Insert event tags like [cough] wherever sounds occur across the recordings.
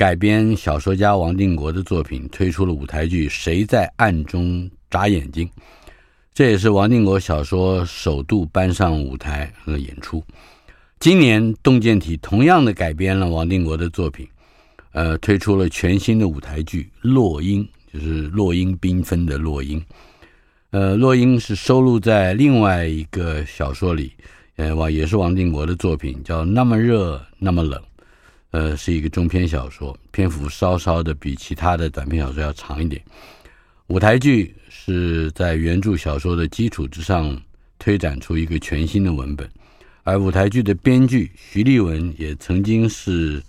改编小说家王定国的作品，推出了舞台剧《谁在暗中眨眼睛》，这也是王定国小说首度搬上舞台和演出。今年动见体同样的改编了王定国的作品，呃，推出了全新的舞台剧《落英》，就是落英缤纷的落英。呃，落英是收录在另外一个小说里，呃，王也是王定国的作品，叫《那么热那么冷》。呃，是一个中篇小说，篇幅稍稍的比其他的短篇小说要长一点。舞台剧是在原著小说的基础之上推展出一个全新的文本，而舞台剧的编剧徐立文也曾经是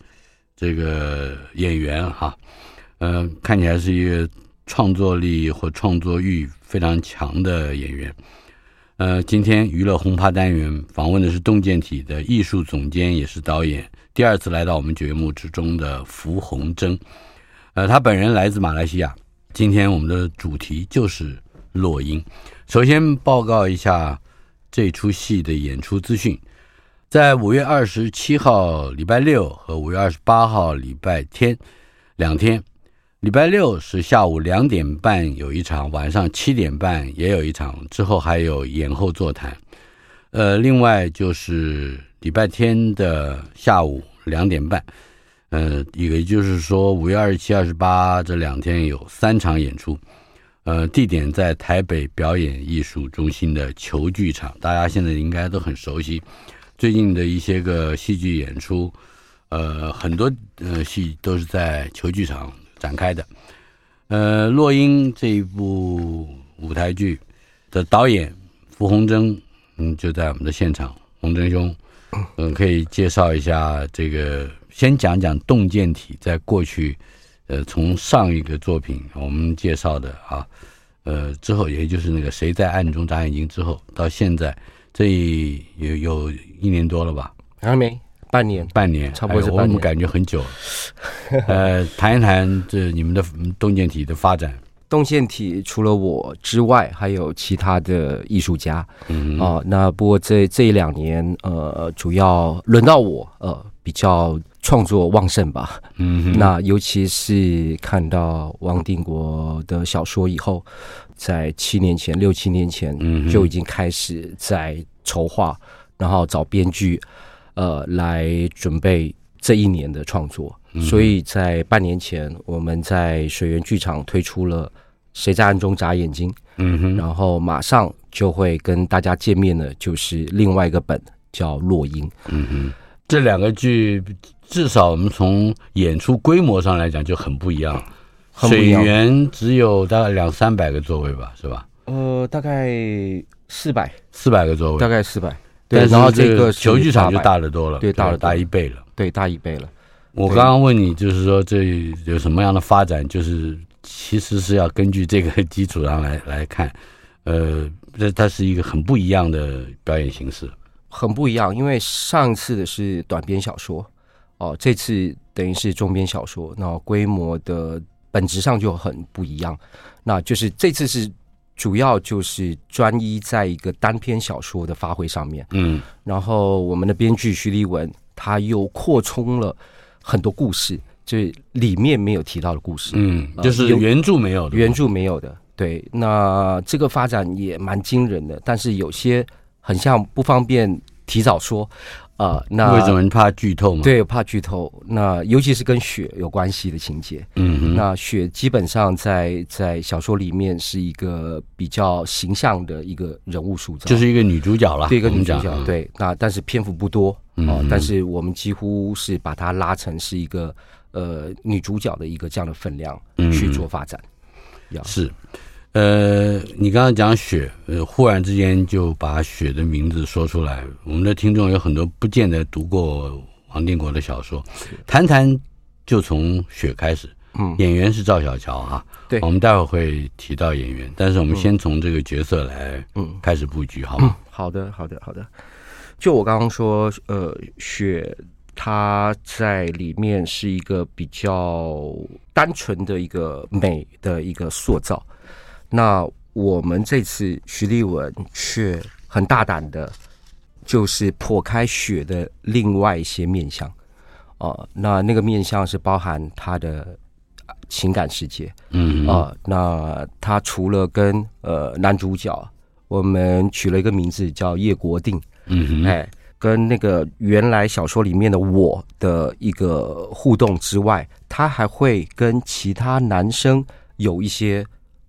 这个演员哈，呃，看起来是一个创作力或创作欲非常强的演员。呃，今天娱乐轰趴单元访问的是动见体的艺术总监，也是导演。第二次来到我们节目之中的符宏征，呃，他本人来自马来西亚。今天我们的主题就是落英。首先报告一下这出戏的演出资讯，在五月二十七号礼拜六和五月二十八号礼拜天两天，礼拜六是下午两点半有一场，晚上七点半也有一场，之后还有演后座谈。呃，另外就是。礼拜天的下午两点半，呃，也就是说五月二十七、二十八这两天有三场演出，呃，地点在台北表演艺术中心的球剧场，大家现在应该都很熟悉。最近的一些个戏剧演出，呃，很多呃戏都是在球剧场展开的。呃，落英这一部舞台剧的导演傅红征，嗯，就在我们的现场，洪真兄。嗯，可以介绍一下这个，先讲讲洞见体在过去，呃，从上一个作品我们介绍的啊，呃，之后也就是那个谁在暗中眨眼睛之后，到现在这有有一年多了吧？还没半年，半年，差不多是半年。哎、我们感觉很久。[laughs] 呃，谈一谈这你们的洞见体的发展。动线体除了我之外，还有其他的艺术家。嗯啊，那不过这这一两年，呃，主要轮到我，呃，比较创作旺盛吧。嗯，那尤其是看到王定国的小说以后，在七年前、六七年前，嗯，就已经开始在筹划，然后找编剧，呃，来准备这一年的创作。所以在半年前，我们在水源剧场推出了《谁在暗中眨眼睛》，嗯哼，然后马上就会跟大家见面的，就是另外一个本叫《落英》，嗯哼，这两个剧至少我们从演出规模上来讲就很不一样。水源只有大概两三百个座位吧，是吧？呃，大概四百，四百个座位，大概四百。对，然后这个球剧场就大得多了，对，大了。大一倍了，对，大一倍了。我刚刚问你，就是说这有什么样的发展？就是其实是要根据这个基础上来 [laughs] 来看，呃，这它是一个很不一样的表演形式，很不一样。因为上次的是短篇小说，哦，这次等于是中篇小说，那规模的本质上就很不一样。那就是这次是主要就是专一在一个单篇小说的发挥上面，嗯，然后我们的编剧徐立文他又扩充了。很多故事，就是里面没有提到的故事，嗯，就是原著没有的，原著没有的，对。那这个发展也蛮惊人的，但是有些很像不方便提早说，啊、呃，那为什么怕剧透吗？对，怕剧透。那尤其是跟雪有关系的情节，嗯哼，那雪基本上在在小说里面是一个比较形象的一个人物塑造，就是一个女主角了，对，一个女主角，对。那但是篇幅不多。嗯，但是我们几乎是把它拉成是一个呃女主角的一个这样的分量去做发展。嗯、是，呃，你刚刚讲雪，呃，忽然之间就把雪的名字说出来，我们的听众有很多不见得读过王定国的小说，谈谈就从雪开始。嗯，演员是赵小乔哈。对，我们待会会提到演员，但是我们先从这个角色来，嗯，开始布局，好吗？好的，好的，好的。就我刚刚说，呃，雪她在里面是一个比较单纯的一个美的一个塑造。那我们这次徐立文却很大胆的，就是破开雪的另外一些面相。哦，那那个面相是包含他的情感世界，嗯。啊，那他除了跟呃男主角，我们取了一个名字叫叶国定，嗯，哎，跟那个原来小说里面的我的一个互动之外，他还会跟其他男生有一些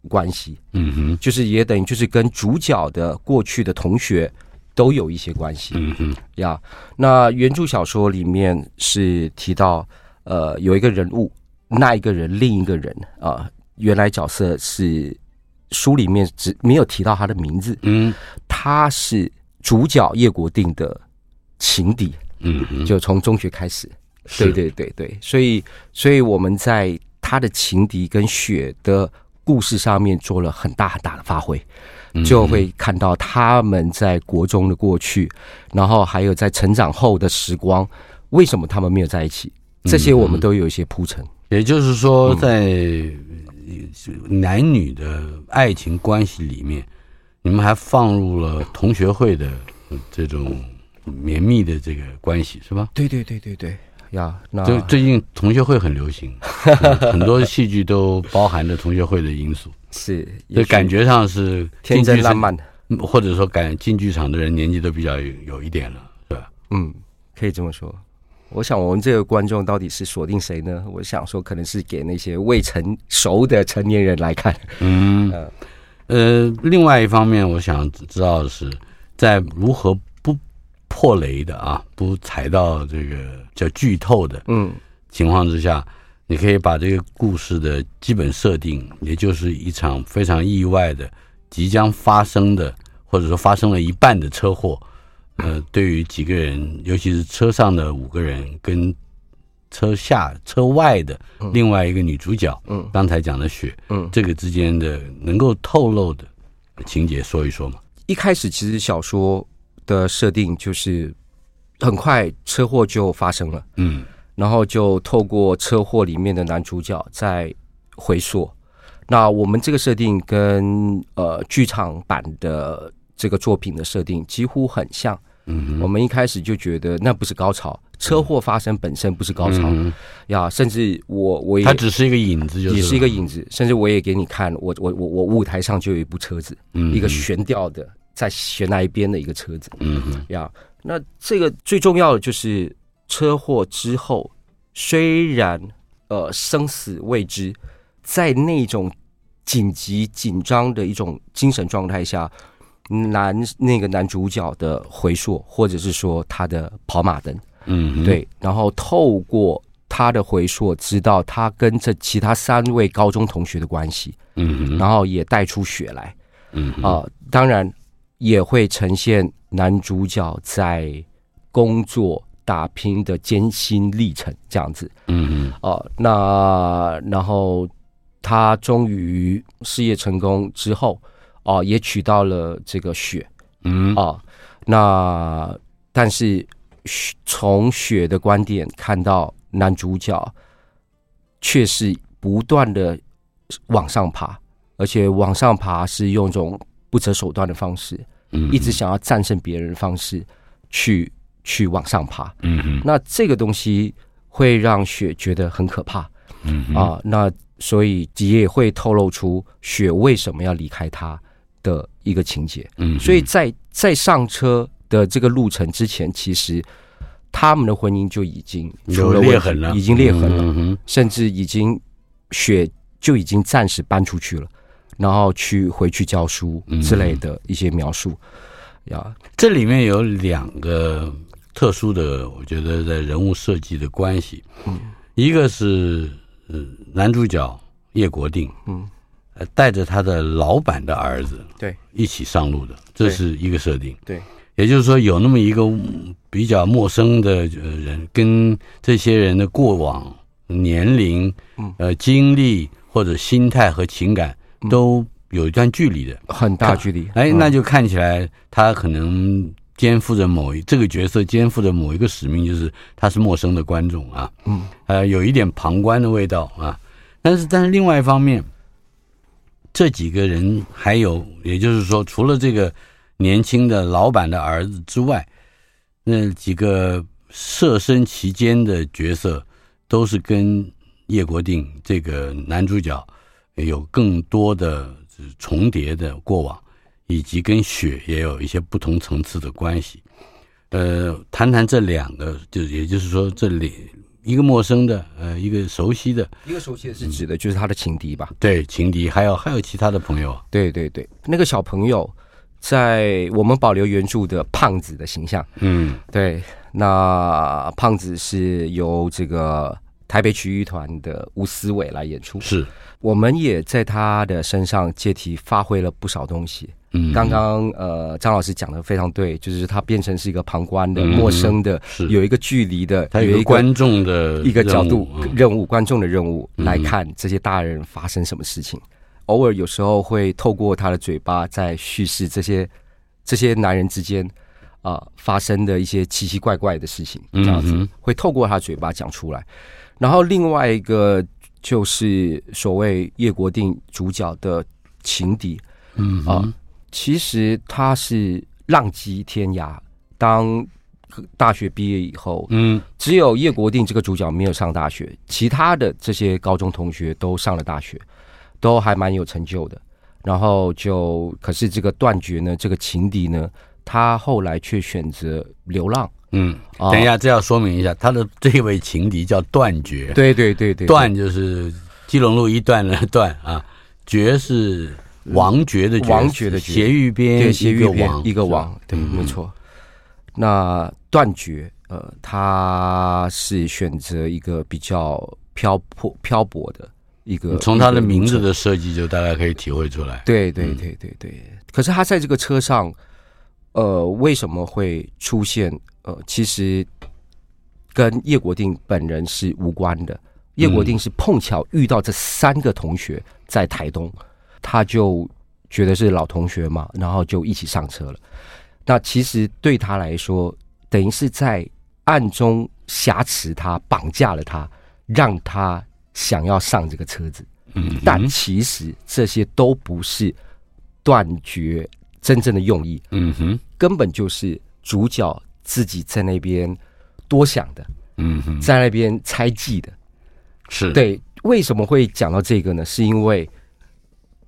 关系，嗯哼，就是也等于就是跟主角的过去的同学。都有一些关系，嗯哼。呀。那原著小说里面是提到，呃，有一个人物，那一个人，另一个人啊，原来角色是书里面只没有提到他的名字，嗯，他是主角叶国定的情敌，嗯哼，就从中学开始，对对对对，所以所以我们在他的情敌跟雪的故事上面做了很大很大的发挥。就会看到他们在国中的过去，然后还有在成长后的时光，为什么他们没有在一起？这些我们都有一些铺陈。也就是说，在男女的爱情关系里面，你们还放入了同学会的这种绵密的这个关系，是吧？对对对对对，呀，那最最近同学会很流行，[laughs] 很多戏剧都包含着同学会的因素。是，就感觉上是天真烂漫的，或者说感进剧场的人年纪都比较有有一点了，对吧？嗯，可以这么说。我想我们这个观众到底是锁定谁呢？我想说，可能是给那些未成熟的成年人来看。嗯，[laughs] 呃，另外一方面，我想知道的是，在如何不破雷的啊，不踩到这个叫剧透的嗯情况之下。你可以把这个故事的基本设定，也就是一场非常意外的、即将发生的，或者说发生了一半的车祸，呃，对于几个人，尤其是车上的五个人跟车下、车外的另外一个女主角，嗯，刚才讲的雪，嗯，这个之间的能够透露的情节说一说嘛。一开始其实小说的设定就是很快车祸就发生了，嗯。然后就透过车祸里面的男主角在回溯，那我们这个设定跟呃剧场版的这个作品的设定几乎很像。嗯，我们一开始就觉得那不是高潮，车祸发生本身不是高潮。呀，甚至我我也它只是一个影子，也是一个影子，甚至我也给你看，我我我我舞台上就有一部车子，一个悬吊的在悬崖边的一个车子。嗯哼，呀，那这个最重要的就是。车祸之后，虽然呃生死未知，在那种紧急紧张的一种精神状态下，男那个男主角的回溯，或者是说他的跑马灯，嗯，对，然后透过他的回溯，知道他跟这其他三位高中同学的关系，嗯，然后也带出血来，嗯啊，当然也会呈现男主角在工作。打拼的艰辛历程，这样子，嗯嗯，哦，那然后他终于事业成功之后，哦，也娶到了这个雪，嗯，哦，那但是从雪的观点看到男主角却是不断的往上爬，而且往上爬是用一种不择手段的方式，嗯，一直想要战胜别人的方式去。去往上爬，嗯嗯，那这个东西会让雪觉得很可怕，嗯啊，那所以也会透露出雪为什么要离开他的一个情节，嗯，所以在在上车的这个路程之前，其实他们的婚姻就已经有裂痕了，已经裂痕了，甚至已经雪就已经暂时搬出去了，然后去回去教书之类的一些描述，呀，这里面有两个。特殊的，我觉得在人物设计的关系，嗯，一个是呃男主角叶国定，嗯，带着他的老板的儿子，对，一起上路的，这是一个设定，对，也就是说有那么一个比较陌生的呃人，跟这些人的过往年龄、呃经历或者心态和情感都有一段距离的，很大距离。哎，那就看起来他可能肩负着某一这个角色肩负着某一个使命，就是他是陌生的观众啊，嗯，呃，有一点旁观的味道啊。但是，但是另外一方面，这几个人还有，也就是说，除了这个年轻的老板的儿子之外，那几个设身其间的角色，都是跟叶国定这个男主角有更多的重叠的过往，以及跟雪也有一些不同层次的关系。呃，谈谈这两个，就也就是说，这里。一个陌生的，呃，一个熟悉的，一个熟悉的是指的就是他的情敌吧？对，情敌，还有还有其他的朋友。对对对，那个小朋友在我们保留原著的胖子的形象。嗯，对，那胖子是由这个台北曲艺团的吴思伟来演出。是，我们也在他的身上借题发挥了不少东西。嗯，刚刚呃，张老师讲的非常对，就是他变成是一个旁观的、陌生的，有一个距离的，他有一个观众的一个角度任务，观众的任务来看这些大人发生什么事情。偶尔有时候会透过他的嘴巴在叙事这些这些男人之间啊发生的一些奇奇怪怪的事情，这样子会透过他嘴巴讲出来。然后另外一个就是所谓叶国定主角的情敌，嗯啊。其实他是浪迹天涯，当大学毕业以后，嗯，只有叶国定这个主角没有上大学，其他的这些高中同学都上了大学，都还蛮有成就的。然后就，可是这个断绝呢，这个情敌呢，他后来却选择流浪。嗯，等一下，这要说明一下，他的这位情敌叫断绝。对对对对，断就是基隆路一段的断啊，绝是。王爵的王爵的斜玉边，斜玉边一个王，对，没错。那断绝，呃，他是选择一个比较漂泊、漂泊的一个。从他的名字的设计，就大概可以体会出来。对对对对对。可是他在这个车上，呃，为什么会出现？呃，其实跟叶国定本人是无关的。叶国定是碰巧遇到这三个同学在台东。他就觉得是老同学嘛，然后就一起上车了。那其实对他来说，等于是在暗中挟持他，绑架了他，让他想要上这个车子。嗯，但其实这些都不是断绝真正的用意。嗯哼，根本就是主角自己在那边多想的。嗯哼，在那边猜忌的。是对。为什么会讲到这个呢？是因为。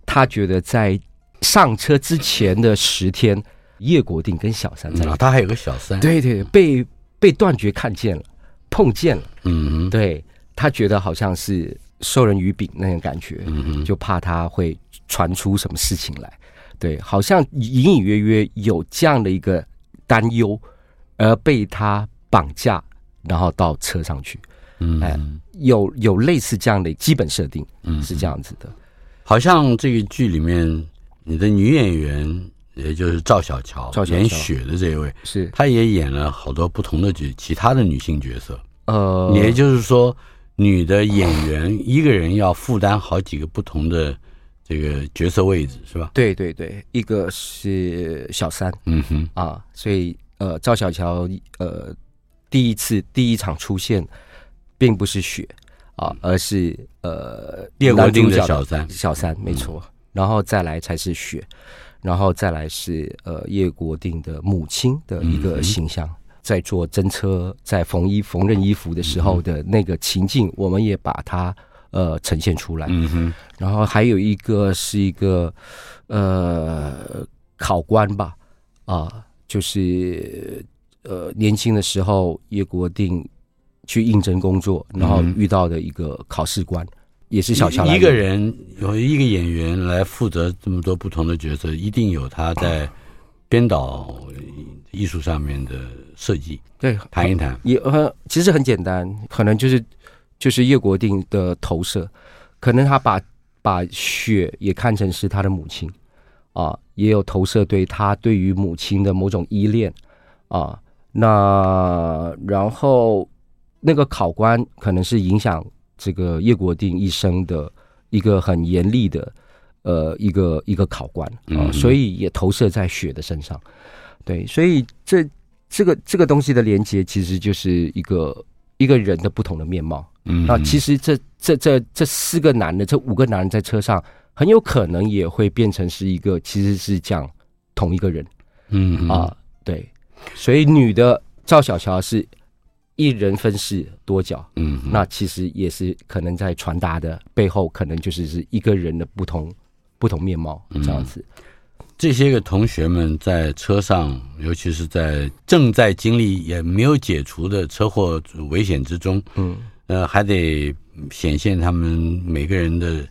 他觉得在上车之前的十天，叶国定跟小三在、嗯，他还有个小三，对对，被被断绝看见了，碰见了，嗯，对，他觉得好像是授人以柄那种感觉，嗯，就怕他会传出什么事情来，对，好像隐隐约约有这样的一个担忧，而被他绑架，然后到车上去，嗯，哎，有有类似这样的基本设定，嗯，是这样子的。好像这个剧里面，你的女演员也就是赵小乔，赵小乔。演雪的这一位，是。她也演了好多不同的角，其他的女性角色。呃，也就是说，女的演员一个人要负担好几个不同的这个角色位置，是吧？对对对，一个是小三，嗯哼。啊，所以呃，赵小乔呃第一次第一场出现，并不是雪。啊，而是呃，叶国定的小三，小三没错，然后再来才是雪，然后再来是呃叶国定的母亲的一个形象，在做针车、在缝衣缝纫衣服的时候的那个情境，我们也把它呃呈现出来。嗯哼，然后还有一个是一个呃考官吧，啊，就是呃年轻的时候叶国定。去应征工作，然后遇到的一个考试官，嗯、也是小乔。一个人有一个演员来负责这么多不同的角色，一定有他在编导艺术上面的设计。对，谈一谈也呃，其实很简单，可能就是就是叶国定的投射，可能他把把雪也看成是他的母亲啊，也有投射对他对于母亲的某种依恋啊，那然后。那个考官可能是影响这个叶国定一生的一个很严厉的呃一个一个考官啊，所以也投射在雪的身上。对，所以这这个这个东西的连接，其实就是一个一个人的不同的面貌。嗯，那其实这这这这四个男的，这五个男人在车上，很有可能也会变成是一个，其实是讲同一个人。嗯啊，对，所以女的赵小乔是一人分饰多角。嗯，那其实也是可能在传达的背后，可能就是是一个人的不同不同面貌这样子。这些个同学们在车上，尤其是在正在经历也没有解除的车祸危险之中，嗯，呃，还得显现他们每个人的，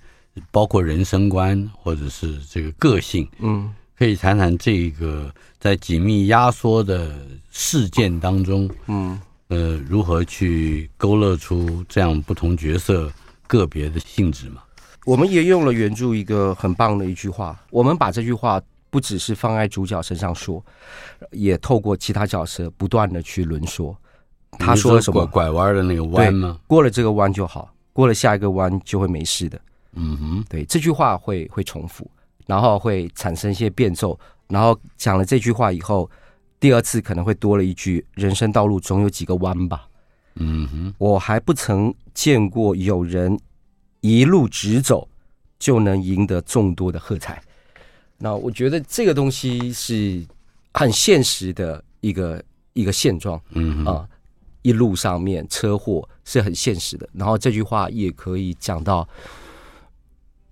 包括人生观或者是这个个性，嗯，可以谈谈这个在紧密压缩的事件当中，嗯，呃，如何去勾勒出这样不同角色个别的性质嘛？我们也用了原著一个很棒的一句话，我们把这句话。不只是放在主角身上说，也透过其他角色不断的去轮说。他说了什么？拐弯的那个弯吗？过了这个弯就好，过了下一个弯就会没事的。嗯哼，对，这句话会会重复，然后会产生一些变奏。然后讲了这句话以后，第二次可能会多了一句：“人生道路总有几个弯吧。”嗯哼，我还不曾见过有人一路直走就能赢得众多的喝彩。那我觉得这个东西是很现实的一个一个现状，嗯啊，一路上面车祸是很现实的。然后这句话也可以讲到，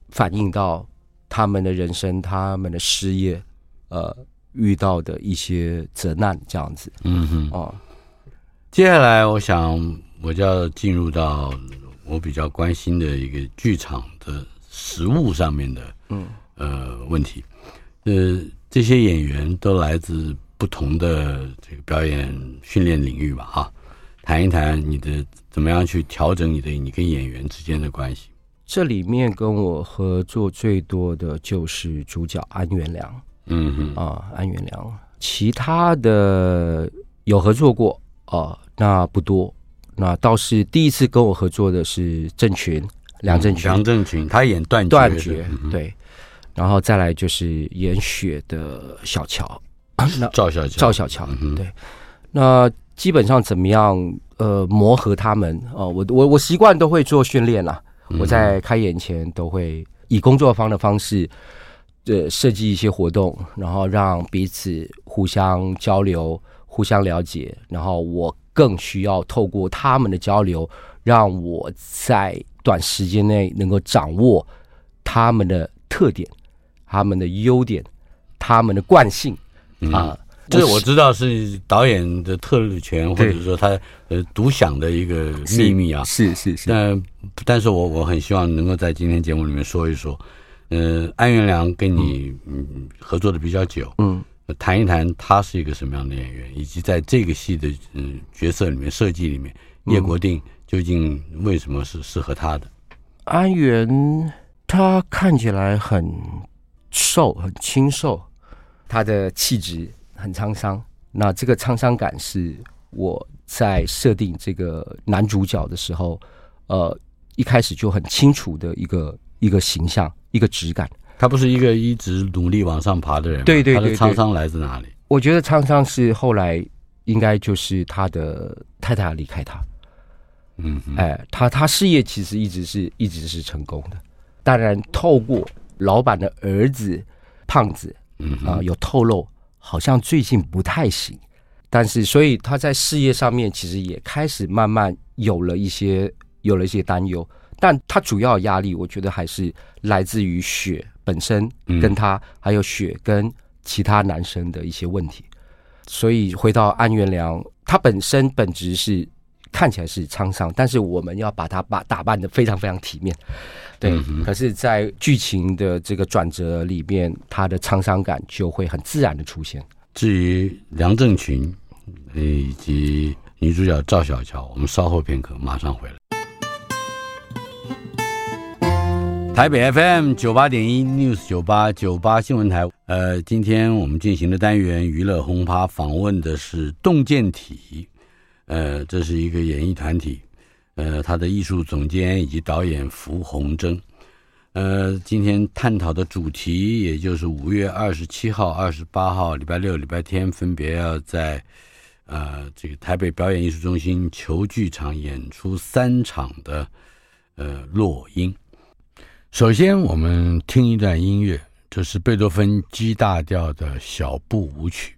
反映到他们的人生、他们的事业，呃，遇到的一些责难这样子，嗯哼啊。接下来，我想我就要进入到我比较关心的一个剧场的实物上面的，嗯呃问题。呃，这些演员都来自不同的这个表演训练领域吧？哈，谈一谈你的怎么样去调整你的你跟演员之间的关系。这里面跟我合作最多的就是主角安元良，嗯哼。啊，安元良，其他的有合作过啊，那不多。那倒是第一次跟我合作的是郑群，梁振群，梁振群，他演断断绝，对。然后再来就是演雪的小乔，[laughs] 那赵小乔，赵小乔，嗯、对，那基本上怎么样？呃，磨合他们哦、呃，我我我习惯都会做训练啦。嗯、我在开演前都会以工作方的方式，呃，设计一些活动，然后让彼此互相交流、互相了解。然后我更需要透过他们的交流，让我在短时间内能够掌握他们的特点。他们的优点，他们的惯性、嗯、啊，这我知道是导演的特权，或者说他呃独享的一个秘密啊。是是是，但但是我我很希望能够在今天节目里面说一说，嗯、呃，安元良跟你嗯合作的比较久，嗯，谈一谈他是一个什么样的演员，以及在这个戏的嗯角色里面设计里面，叶国定究竟为什么是适合他的？安元他看起来很。瘦，很清瘦，他的气质很沧桑。那这个沧桑感是我在设定这个男主角的时候，呃，一开始就很清楚的一个一个形象，一个质感。他不是一个一直努力往上爬的人，对对对，对，他的沧桑来自哪里？我觉得沧桑是后来应该就是他的太太离开他。嗯，哎，他他事业其实一直是一直是成功的，当然透过。老板的儿子胖子，嗯啊、呃，有透露，好像最近不太行，但是所以他在事业上面其实也开始慢慢有了一些有了一些担忧，但他主要压力，我觉得还是来自于雪本身跟他，嗯、还有雪跟其他男生的一些问题。所以回到安元良，他本身本质是看起来是沧桑，但是我们要把他把打扮的非常非常体面。对，可是，在剧情的这个转折里面，他的沧桑感就会很自然的出现。至于梁正群以及女主角赵小乔，我们稍后片刻马上回来。台北 FM 九八点一 News 九八九八新闻台，呃，今天我们进行的单元娱乐轰趴访问的是洞见体，呃，这是一个演艺团体。呃，他的艺术总监以及导演符鸿征。呃，今天探讨的主题，也就是五月二十七号、二十八号，礼拜六、礼拜天，分别要在呃这个台北表演艺术中心球剧场演出三场的呃《落英》。首先，我们听一段音乐，这是贝多芬 G 大调的小步舞曲。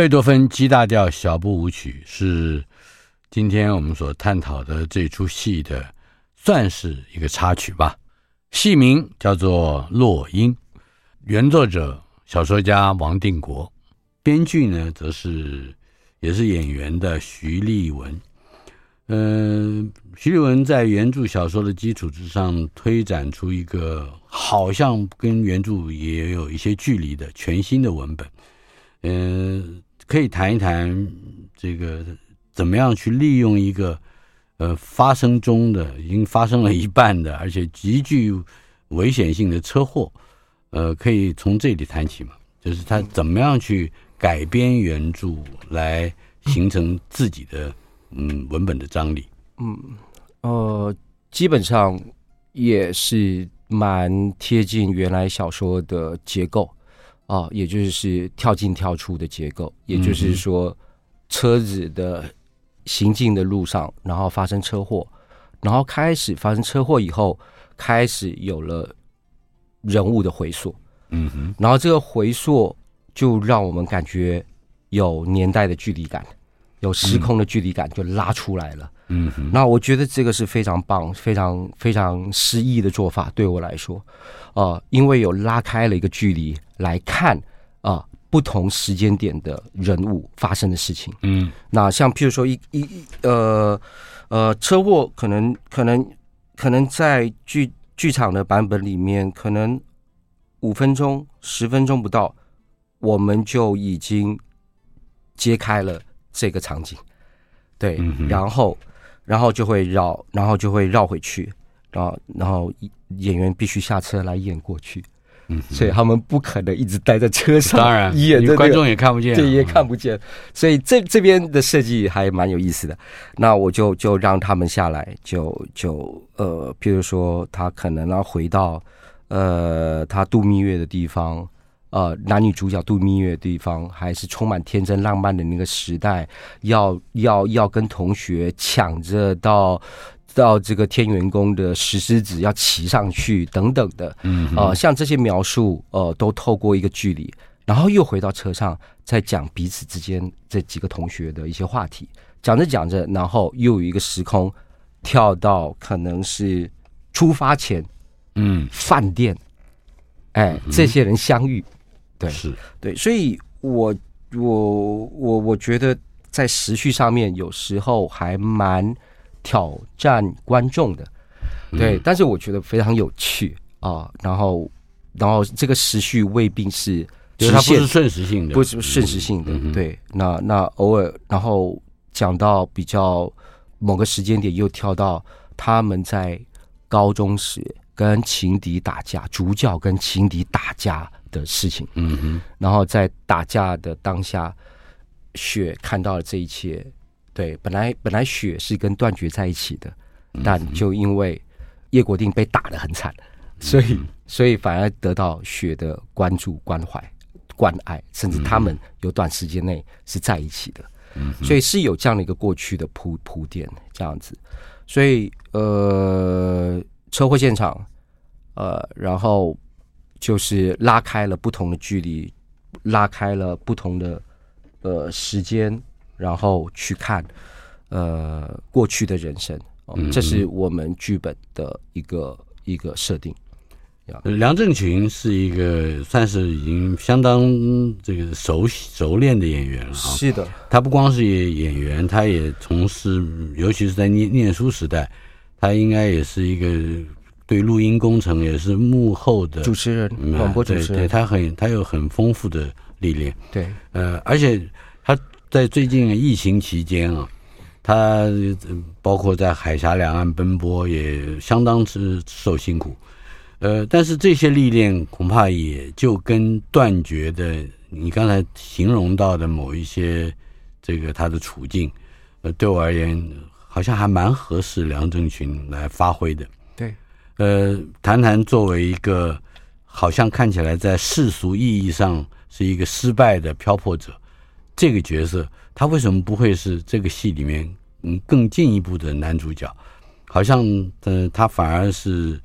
贝多芬 G 大调小步舞曲是今天我们所探讨的这出戏的，算是一个插曲吧。戏名叫做《落英》，原作者小说家王定国，编剧呢则是也是演员的徐立文。嗯、徐立文在原著小说的基础之上推展出一个好像跟原著也有一些距离的全新的文本。嗯、可以谈一谈这个怎么样去利用一个呃发生中的已经发生了一半的，[laughs] 而且极具危险性的车祸，呃，可以从这里谈起嘛？就是他怎么样去改编原著来形成自己的嗯文本的张力？嗯，呃，基本上也是蛮贴近原来小说的结构。啊、哦，也就是跳进跳出的结构，也就是说，车子的行进的路上，然后发生车祸，然后开始发生车祸以后，开始有了人物的回溯，嗯哼，然后这个回溯就让我们感觉有年代的距离感，有时空的距离感就拉出来了，嗯哼，那我觉得这个是非常棒、非常非常诗意的做法，对我来说。呃，因为有拉开了一个距离来看啊、呃，不同时间点的人物发生的事情。嗯，那像譬如说一一呃呃车祸，可能可能可能在剧剧场的版本里面，可能五分钟十分钟不到，我们就已经揭开了这个场景。对，嗯、然后然后就会绕，然后就会绕回去。然后，然后演员必须下车来演过去，嗯，所以他们不可能一直待在车上，当然，演的、这个、观众也看不见，对，也看不见。所以这这边的设计还蛮有意思的。那我就就让他们下来，就就呃，譬如说他可能要回到呃他度蜜月的地方，呃，男女主角度蜜月的地方，还是充满天真浪漫的那个时代，要要要跟同学抢着到。到这个天元宫的石狮子要骑上去等等的，嗯，呃，像这些描述，呃，都透过一个距离，然后又回到车上，再讲彼此之间这几个同学的一些话题，讲着讲着，然后又有一个时空跳到可能是出发前，嗯，饭店，哎，这些人相遇，对，是。对，所以我我我我觉得在时序上面有时候还蛮。挑战观众的，对，嗯、但是我觉得非常有趣啊。然后，然后这个时序未必是，它不是瞬时性的，不是瞬时性的。嗯、对，那那偶尔，然后讲到比较某个时间点，又跳到他们在高中时跟情敌打架，主角跟情敌打架的事情。嗯哼，然后在打架的当下，雪看到了这一切。对，本来本来雪是跟断绝在一起的，但就因为叶国定被打得很惨，所以所以反而得到雪的关注、关怀、关爱，甚至他们有短时间内是在一起的，所以是有这样的一个过去的铺铺垫这样子，所以呃，车祸现场，呃，然后就是拉开了不同的距离，拉开了不同的呃时间。然后去看，呃，过去的人生，这是我们剧本的一个一个设定。梁振群是一个算是已经相当这个熟熟练的演员了。是的，他不光是演员，他也从事，尤其是在念念书时代，他应该也是一个对录音工程也是幕后的主持人，广播主持人。对，对他很他有很丰富的历练。对，呃，而且。在最近疫情期间啊，他包括在海峡两岸奔波，也相当之受辛苦。呃，但是这些历练恐怕也就跟断绝的你刚才形容到的某一些这个他的处境，呃，对我而言好像还蛮合适梁正群来发挥的。对，呃，谈谈作为一个好像看起来在世俗意义上是一个失败的漂泊者。这个角色他为什么不会是这个戏里面嗯更进一步的男主角？好像呃他反而是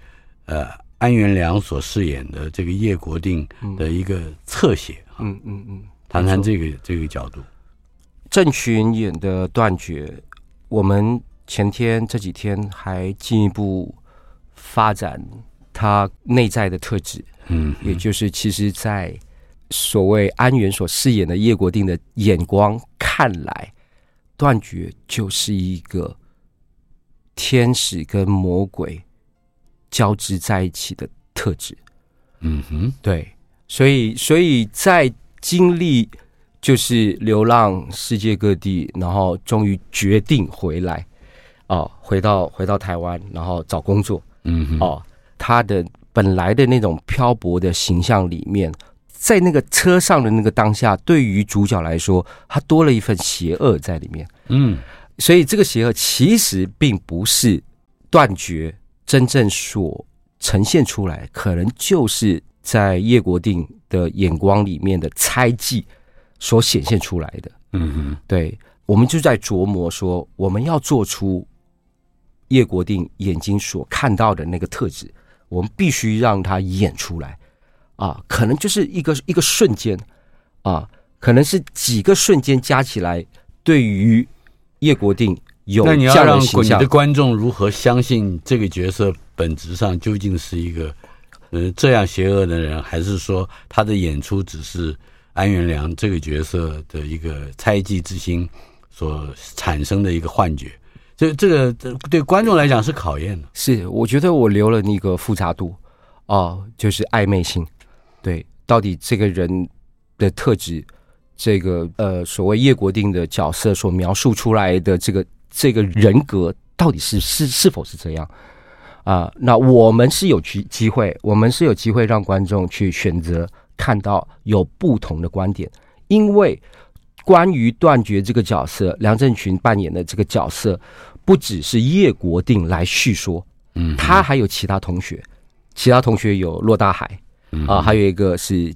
呃安元良所饰演的这个叶国定的一个侧写。嗯嗯嗯，谈谈这个这个角度。郑群演的断绝，我们前天这几天还进一步发展他内在的特质。嗯，也就是其实在。所谓安源所饰演的叶国定的眼光看来，断绝就是一个天使跟魔鬼交织在一起的特质。嗯哼，对，所以所以在经历就是流浪世界各地，然后终于决定回来，哦，回到回到台湾，然后找工作。嗯哼，哦，他的本来的那种漂泊的形象里面。在那个车上的那个当下，对于主角来说，他多了一份邪恶在里面。嗯，所以这个邪恶其实并不是断绝真正所呈现出来，可能就是在叶国定的眼光里面的猜忌所显现出来的。嗯哼，对，我们就在琢磨说，我们要做出叶国定眼睛所看到的那个特质，我们必须让他演出来。啊，可能就是一个一个瞬间，啊，可能是几个瞬间加起来，对于叶国定有。那你要让你的观众如何相信这个角色本质上究竟是一个呃这样邪恶的人，还是说他的演出只是安元良这个角色的一个猜忌之心所产生的一个幻觉？这这个对观众来讲是考验的。是，我觉得我留了那个复杂度，哦，就是暧昧性。对，到底这个人的特质，这个呃，所谓叶国定的角色所描述出来的这个这个人格，到底是是是否是这样？啊，那我们是有机机会，我们是有机会让观众去选择看到有不同的观点，因为关于断绝这个角色，梁振群扮演的这个角色，不只是叶国定来叙说，嗯，他还有其他同学，其他同学有骆大海，啊，还有一个是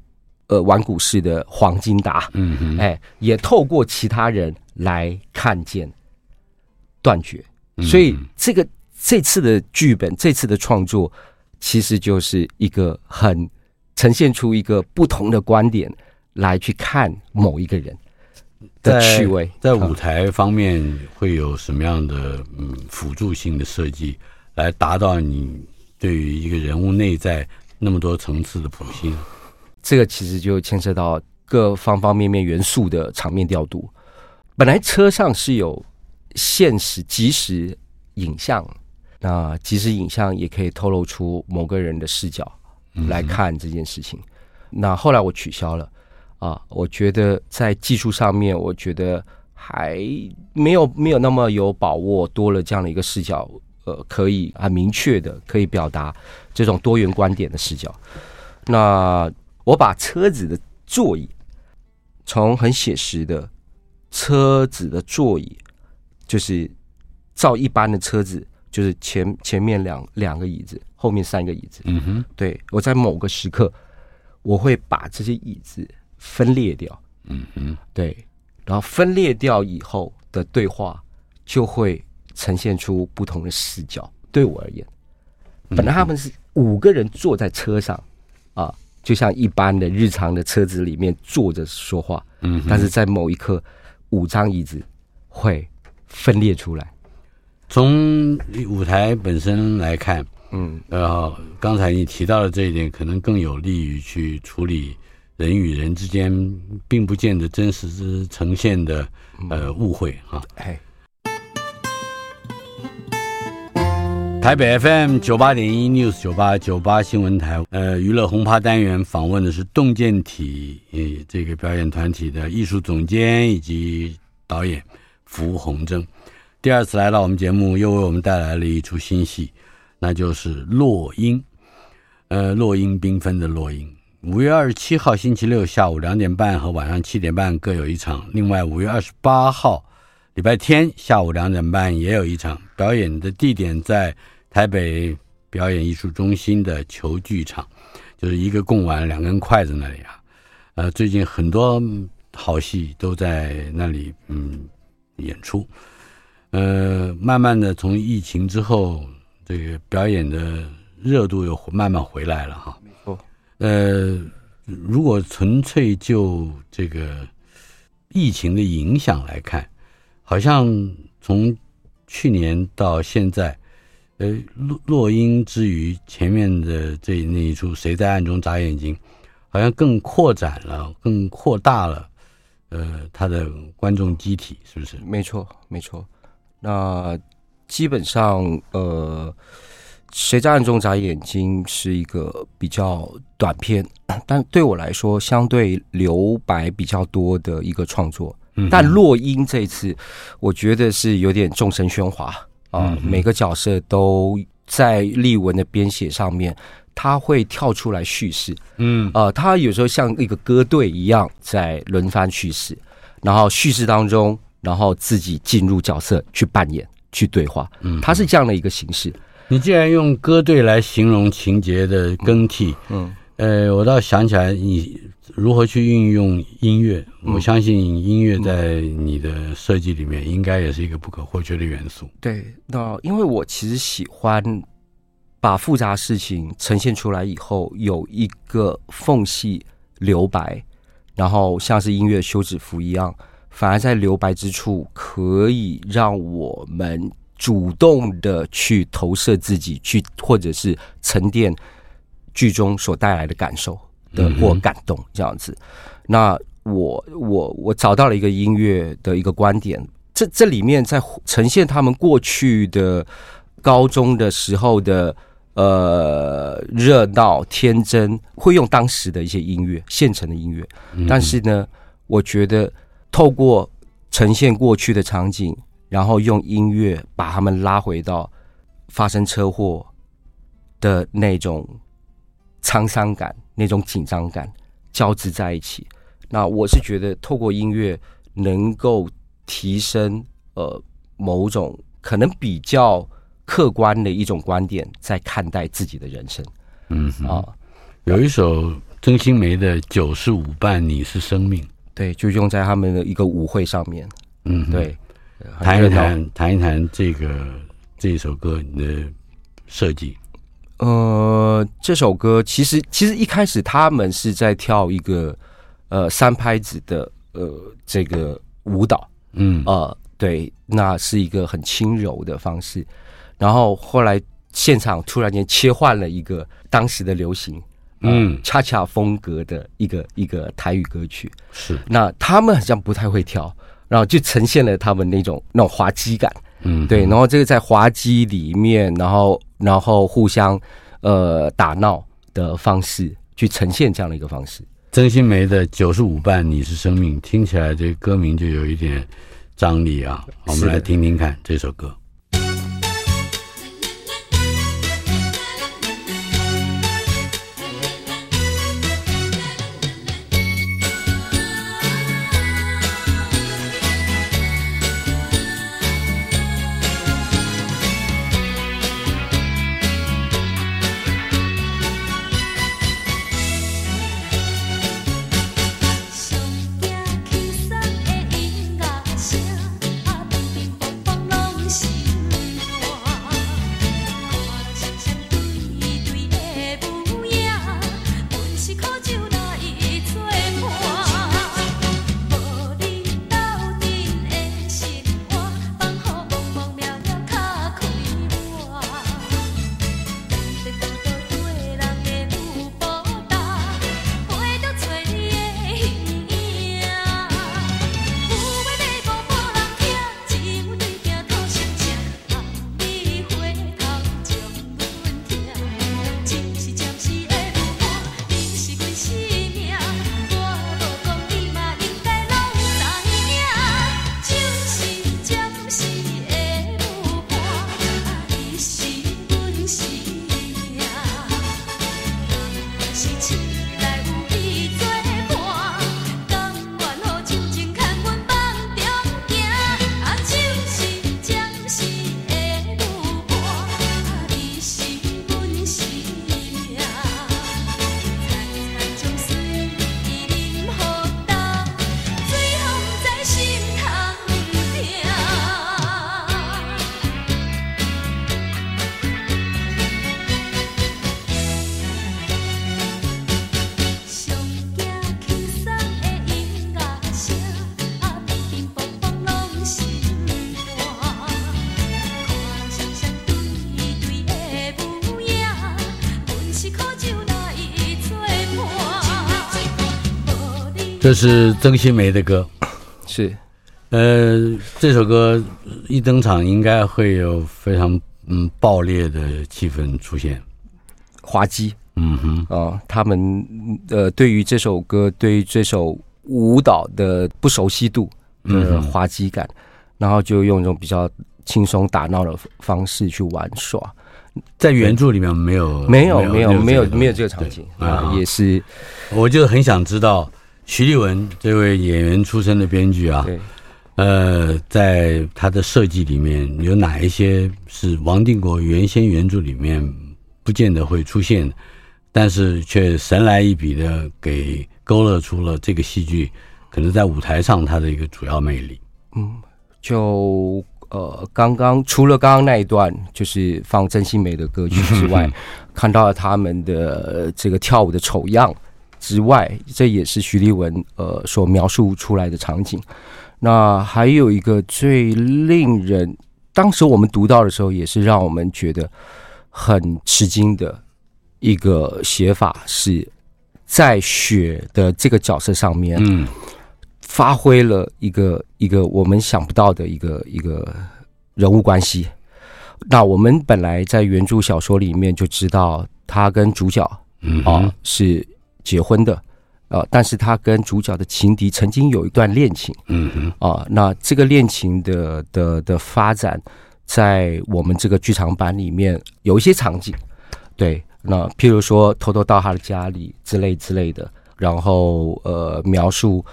呃玩股市的黄金达，嗯，哎，也透过其他人来看见断绝，所以这个。这次的剧本，这次的创作，其实就是一个很呈现出一个不同的观点来去看某一个人的趣味。在，在舞台方面会有什么样的嗯辅助性的设计，来达到你对于一个人物内在那么多层次的剖析？这个其实就牵涉到各方方面面元素的场面调度。本来车上是有现实即时影像。那即时影像也可以透露出某个人的视角来看这件事情。嗯、那后来我取消了啊，我觉得在技术上面，我觉得还没有没有那么有把握。多了这样的一个视角，呃，可以很明确的可以表达这种多元观点的视角。那我把车子的座椅从很写实的车子的座椅，就是照一般的车子。就是前前面两两个椅子，后面三个椅子。嗯哼，对，我在某个时刻，我会把这些椅子分裂掉。嗯哼，对，然后分裂掉以后的对话就会呈现出不同的视角。对我而言，本来他们是五个人坐在车上啊，就像一般的日常的车子里面坐着说话。嗯，但是在某一刻，五张椅子会分裂出来。从舞台本身来看，嗯，然后刚才你提到的这一点，可能更有利于去处理人与人之间并不见得真实之呈现的呃误会哈。哎，台北 FM 九八点一 News 九八九八新闻台，呃，娱乐轰趴单元访问的是动健体呃这个表演团体的艺术总监以及导演符鸿征。第二次来到我们节目，又为我们带来了一出新戏，那就是《落英》。呃，落英缤纷的落英。五月二十七号星期六下午两点半和晚上七点半各有一场。另外，五月二十八号礼拜天下午两点半也有一场。表演的地点在台北表演艺术中心的球剧场，就是一个贡丸两根筷子那里啊。呃，最近很多好戏都在那里嗯演出。呃，慢慢的从疫情之后，这个表演的热度又慢慢回来了哈。没错。呃，如果纯粹就这个疫情的影响来看，好像从去年到现在，呃，落落英之余前面的这那一出《谁在暗中眨眼睛》，好像更扩展了，更扩大了，呃，他的观众机体，是不是？没错，没错。那基本上，呃，谁在暗中眨眼睛是一个比较短片，但对我来说相对留白比较多的一个创作。但落英这一次，我觉得是有点众声喧哗啊，每个角色都在立文的编写上面，他会跳出来叙事，嗯，呃，他有时候像一个歌队一样在轮番叙事，然后叙事当中。然后自己进入角色去扮演、去对话，嗯，他是这样的一个形式。你既然用歌队来形容情节的更替，嗯，嗯呃，我倒想起来，你如何去运用音乐？嗯，我相信音乐在你的设计里面应该也是一个不可或缺的元素。对，那因为我其实喜欢把复杂事情呈现出来以后，有一个缝隙留白，然后像是音乐休止符一样。反而在留白之处，可以让我们主动的去投射自己，去或者是沉淀剧中所带来的感受的或感动这样子。那我我我找到了一个音乐的一个观点，这这里面在呈现他们过去的高中的时候的呃热闹天真，会用当时的一些音乐现成的音乐，但是呢，我觉得。透过呈现过去的场景，然后用音乐把他们拉回到发生车祸的那种沧桑感、那种紧张感交织在一起。那我是觉得，透过音乐能够提升呃某种可能比较客观的一种观点，在看待自己的人生。嗯啊，有一首曾心梅的《九十五伴你是生命》，对，就用在他们的一个舞会上面。嗯，对，谈一谈，谈一谈这个这首歌你的设计。呃，这首歌其实其实一开始他们是在跳一个呃三拍子的呃这个舞蹈，嗯。呃对，那是一个很轻柔的方式，然后后来现场突然间切换了一个当时的流行，呃、嗯，恰恰风格的一个一个台语歌曲，是，那他们好像不太会跳，然后就呈现了他们那种那种滑稽感。嗯，对，然后这个在滑稽里面，然后然后互相呃打闹的方式去呈现这样的一个方式。曾心梅的《九十五伴你是生命》，听起来这歌名就有一点张力啊。我们来听听看这首歌。这是曾心梅的歌，是，呃，这首歌一登场，应该会有非常嗯爆裂的气氛出现，滑稽，嗯哼，啊、呃，他们呃对于这首歌，对于这首舞蹈的不熟悉度的滑稽感，嗯、然后就用一种比较轻松打闹的方式去玩耍，在原著里面没有，没有，没有，没有，没有这个场景。啊，也是，我就很想知道。徐立文这位演员出身的编剧啊，对，呃，在他的设计里面有哪一些是王定国原先原著里面不见得会出现，但是却神来一笔的给勾勒出了这个戏剧可能在舞台上它的一个主要魅力。嗯，就呃，刚刚除了刚刚那一段就是放曾心梅的歌曲之外，[laughs] 看到了他们的这个跳舞的丑样。之外，这也是徐立文呃所描述出来的场景。那还有一个最令人当时我们读到的时候，也是让我们觉得很吃惊的一个写法，是在雪的这个角色上面，嗯，发挥了一个一个我们想不到的一个一个人物关系。那我们本来在原著小说里面就知道，他跟主角嗯啊是。结婚的，呃，但是他跟主角的情敌曾经有一段恋情，嗯哼，啊、呃，那这个恋情的的的发展，在我们这个剧场版里面有一些场景，对，那譬如说偷偷到他的家里之类之类的，然后呃描述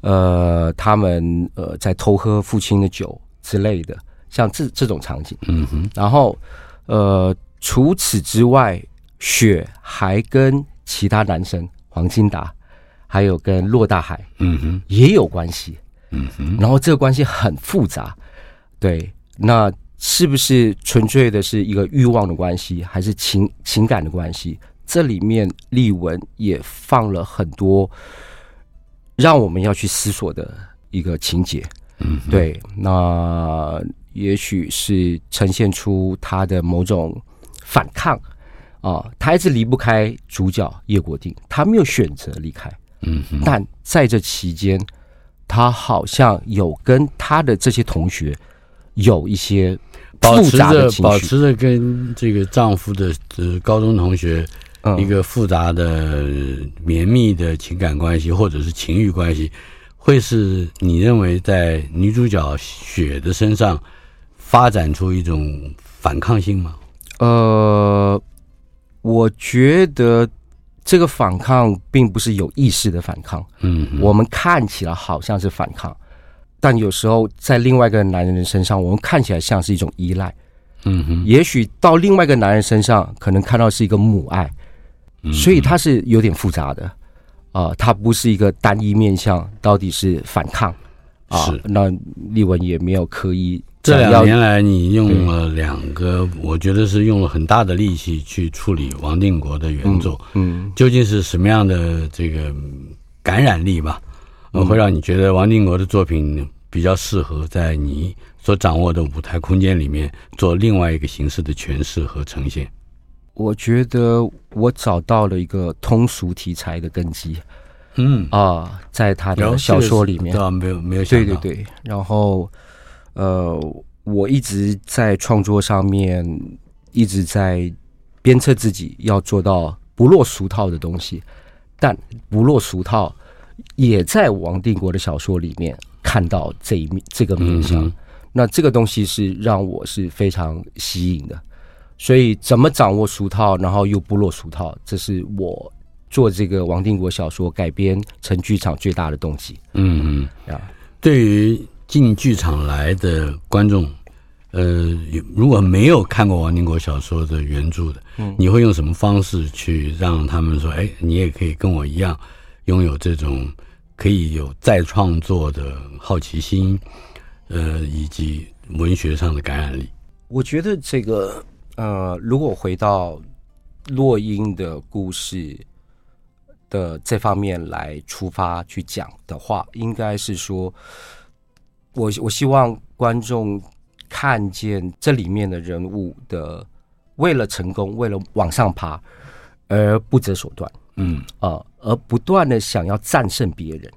呃他们呃在偷喝父亲的酒之类的，像这这种场景，嗯哼，然后呃除此之外，雪还跟其他男生黄金达，还有跟骆大海，嗯哼，也有关系，嗯哼，然后这个关系很复杂，对，那。是不是纯粹的是一个欲望的关系，还是情情感的关系？这里面丽文也放了很多让我们要去思索的一个情节。嗯，对，那也许是呈现出他的某种反抗啊，他一直离不开主角叶国定，他没有选择离开。嗯，但在这期间，他好像有跟他的这些同学有一些。保持着保持着跟这个丈夫的呃高中同学一个复杂的绵密的情感关系，或者是情欲关系，会是你认为在女主角雪的身上发展出一种反抗性吗？呃，我觉得这个反抗并不是有意识的反抗，嗯，我们看起来好像是反抗。但有时候，在另外一个男人的身上，我们看起来像是一种依赖。嗯哼，也许到另外一个男人身上，可能看到是一个母爱。所以它是有点复杂的啊，它不是一个单一面向，到底是反抗啊？是那丽文也没有刻意。这两年来，你用了两个，我觉得是用了很大的力气去处理王定国的原作。嗯，究竟是什么样的这个感染力吧？会让你觉得王定国的作品。比较适合在你所掌握的舞台空间里面做另外一个形式的诠释和呈现。我觉得我找到了一个通俗题材的根基，嗯啊，在他的小说里面，没有没有想到，对对对。然后，呃，我一直在创作上面一直在鞭策自己要做到不落俗套的东西，但不落俗套也在王定国的小说里面。看到这一面，这个面向，嗯、那这个东西是让我是非常吸引的。所以，怎么掌握俗套，然后又不落俗套，这是我做这个王定国小说改编成剧场最大的动机。嗯嗯，啊，对于进剧场来的观众，呃，如果没有看过王定国小说的原著的，嗯，你会用什么方式去让他们说，哎，你也可以跟我一样拥有这种？可以有再创作的好奇心，呃，以及文学上的感染力。我觉得这个，呃，如果回到落英的故事的这方面来出发去讲的话，应该是说，我我希望观众看见这里面的人物的为了成功，为了往上爬而不择手段。嗯啊。呃而不断的想要战胜别人，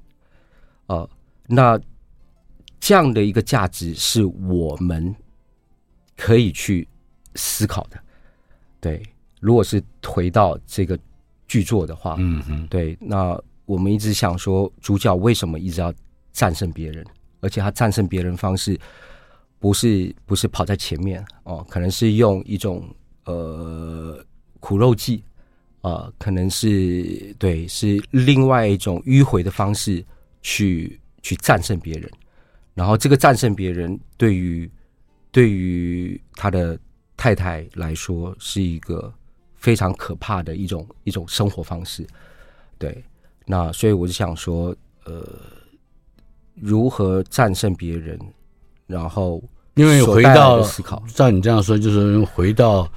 呃，那这样的一个价值是我们可以去思考的。对，如果是回到这个剧作的话，嗯嗯，对，那我们一直想说，主角为什么一直要战胜别人？而且他战胜别人方式不是不是跑在前面哦，可能是用一种呃苦肉计。呃，可能是对，是另外一种迂回的方式去去战胜别人，然后这个战胜别人对于对于他的太太来说是一个非常可怕的一种一种生活方式。对，那所以我就想说，呃，如何战胜别人，然后因为回到思考，照你这样说，就是回到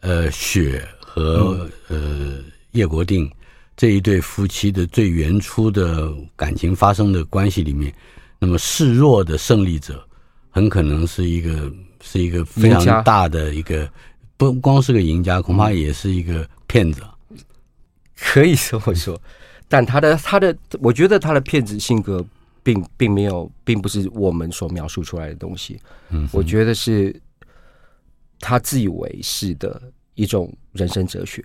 呃雪。和呃叶国定这一对夫妻的最原初的感情发生的关系里面，那么示弱的胜利者很可能是一个是一个非常大的一个不光是个赢家，恐怕也是一个骗子。可以这么说，但他的他的，我觉得他的骗子性格并并没有，并不是我们所描述出来的东西。嗯，我觉得是他自以为是的。一种人生哲学。